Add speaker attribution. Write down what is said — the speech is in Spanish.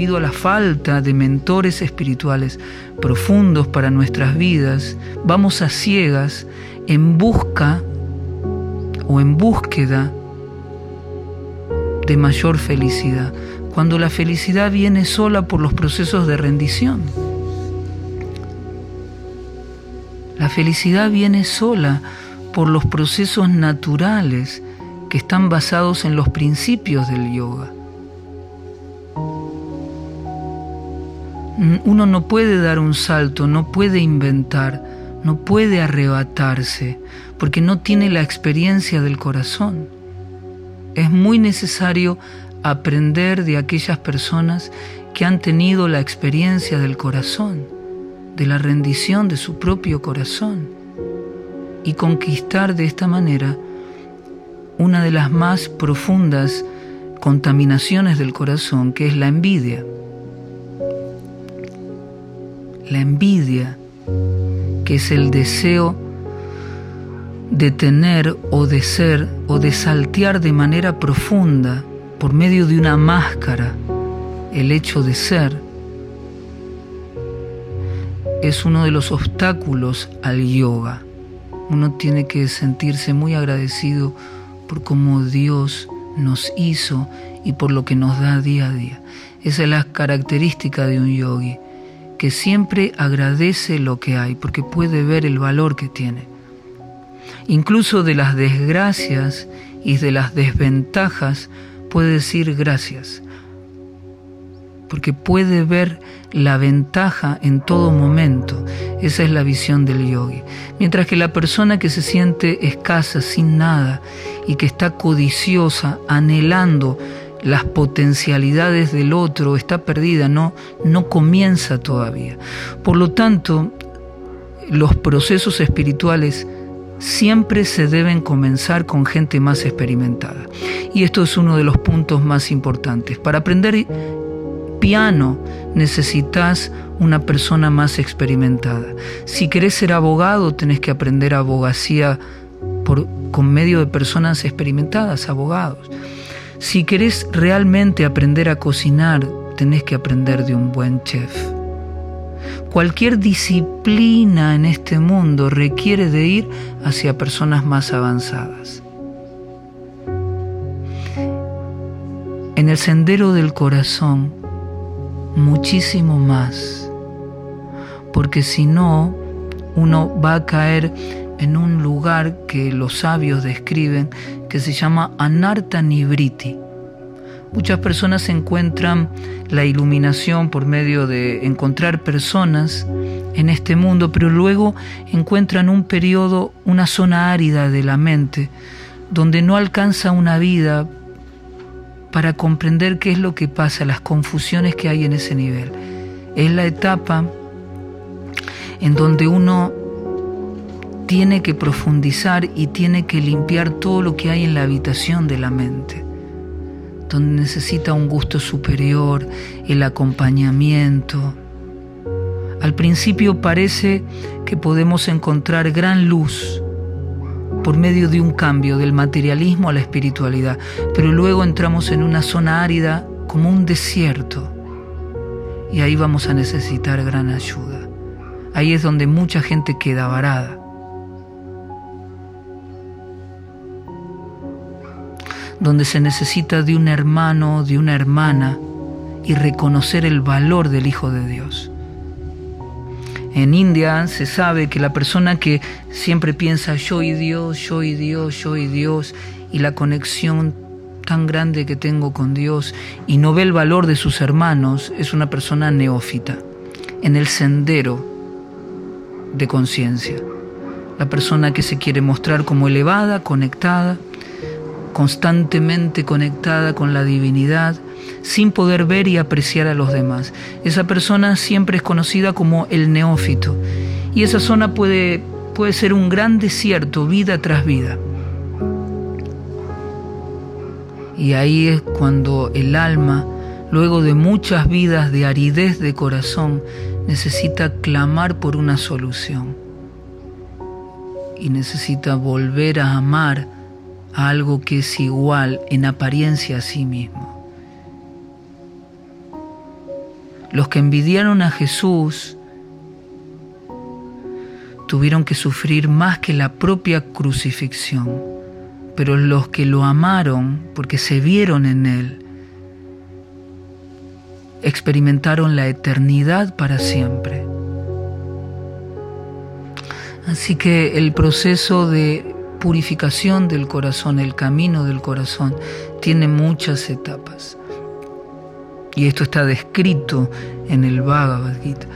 Speaker 1: debido a la falta de mentores espirituales profundos para nuestras vidas, vamos a ciegas en busca o en búsqueda de mayor felicidad, cuando la felicidad viene sola por los procesos de rendición. La felicidad viene sola por los procesos naturales que están basados en los principios del yoga. Uno no puede dar un salto, no puede inventar, no puede arrebatarse, porque no tiene la experiencia del corazón. Es muy necesario aprender de aquellas personas que han tenido la experiencia del corazón, de la rendición de su propio corazón, y conquistar de esta manera una de las más profundas contaminaciones del corazón, que es la envidia. La envidia, que es el deseo de tener o de ser o de saltear de manera profunda por medio de una máscara el hecho de ser, es uno de los obstáculos al yoga. Uno tiene que sentirse muy agradecido por cómo Dios nos hizo y por lo que nos da día a día. Esa es la característica de un yogi, que siempre agradece lo que hay porque puede ver el valor que tiene. Incluso de las desgracias y de las desventajas puede decir gracias, porque puede ver la ventaja en todo momento. Esa es la visión del yogi. Mientras que la persona que se siente escasa, sin nada, y que está codiciosa, anhelando las potencialidades del otro, está perdida, no, no comienza todavía. Por lo tanto, los procesos espirituales siempre se deben comenzar con gente más experimentada. Y esto es uno de los puntos más importantes. Para aprender piano necesitas una persona más experimentada. Si querés ser abogado, tenés que aprender abogacía con medio de personas experimentadas, abogados. Si querés realmente aprender a cocinar, tenés que aprender de un buen chef. Cualquier disciplina en este mundo requiere de ir hacia personas más avanzadas. En el sendero del corazón, muchísimo más, porque si no, uno va a caer en un lugar que los sabios describen que se llama Anarta Nibriti. Muchas personas encuentran la iluminación por medio de encontrar personas en este mundo, pero luego encuentran un periodo, una zona árida de la mente, donde no alcanza una vida para comprender qué es lo que pasa, las confusiones que hay en ese nivel. Es la etapa en donde uno tiene que profundizar y tiene que limpiar todo lo que hay en la habitación de la mente, donde necesita un gusto superior, el acompañamiento. Al principio parece que podemos encontrar gran luz, por medio de un cambio del materialismo a la espiritualidad, pero luego entramos en una zona árida como un desierto y ahí vamos a necesitar gran ayuda. Ahí es donde mucha gente queda varada. Donde se necesita de un hermano, de una hermana y reconocer el valor del Hijo de Dios. En India se sabe que la persona que siempre piensa yo y Dios, yo y Dios, yo y Dios, y la conexión tan grande que tengo con Dios y no ve el valor de sus hermanos, es una persona neófita, en el sendero de conciencia. La persona que se quiere mostrar como elevada, conectada, constantemente conectada con la divinidad, sin poder ver y apreciar a los demás. Esa persona siempre es conocida como el neófito y esa zona puede, puede ser un gran desierto vida tras vida. Y ahí es cuando el alma, luego de muchas vidas de aridez de corazón, necesita clamar por una solución. Y necesita volver a amar a algo que es igual en apariencia a sí mismo. Los que envidiaron a Jesús tuvieron que sufrir más que la propia crucifixión, pero los que lo amaron porque se vieron en Él, experimentaron la eternidad para siempre. Así que el proceso de purificación del corazón, el camino del corazón, tiene muchas etapas. Y esto está descrito en el Bhagavad Gita.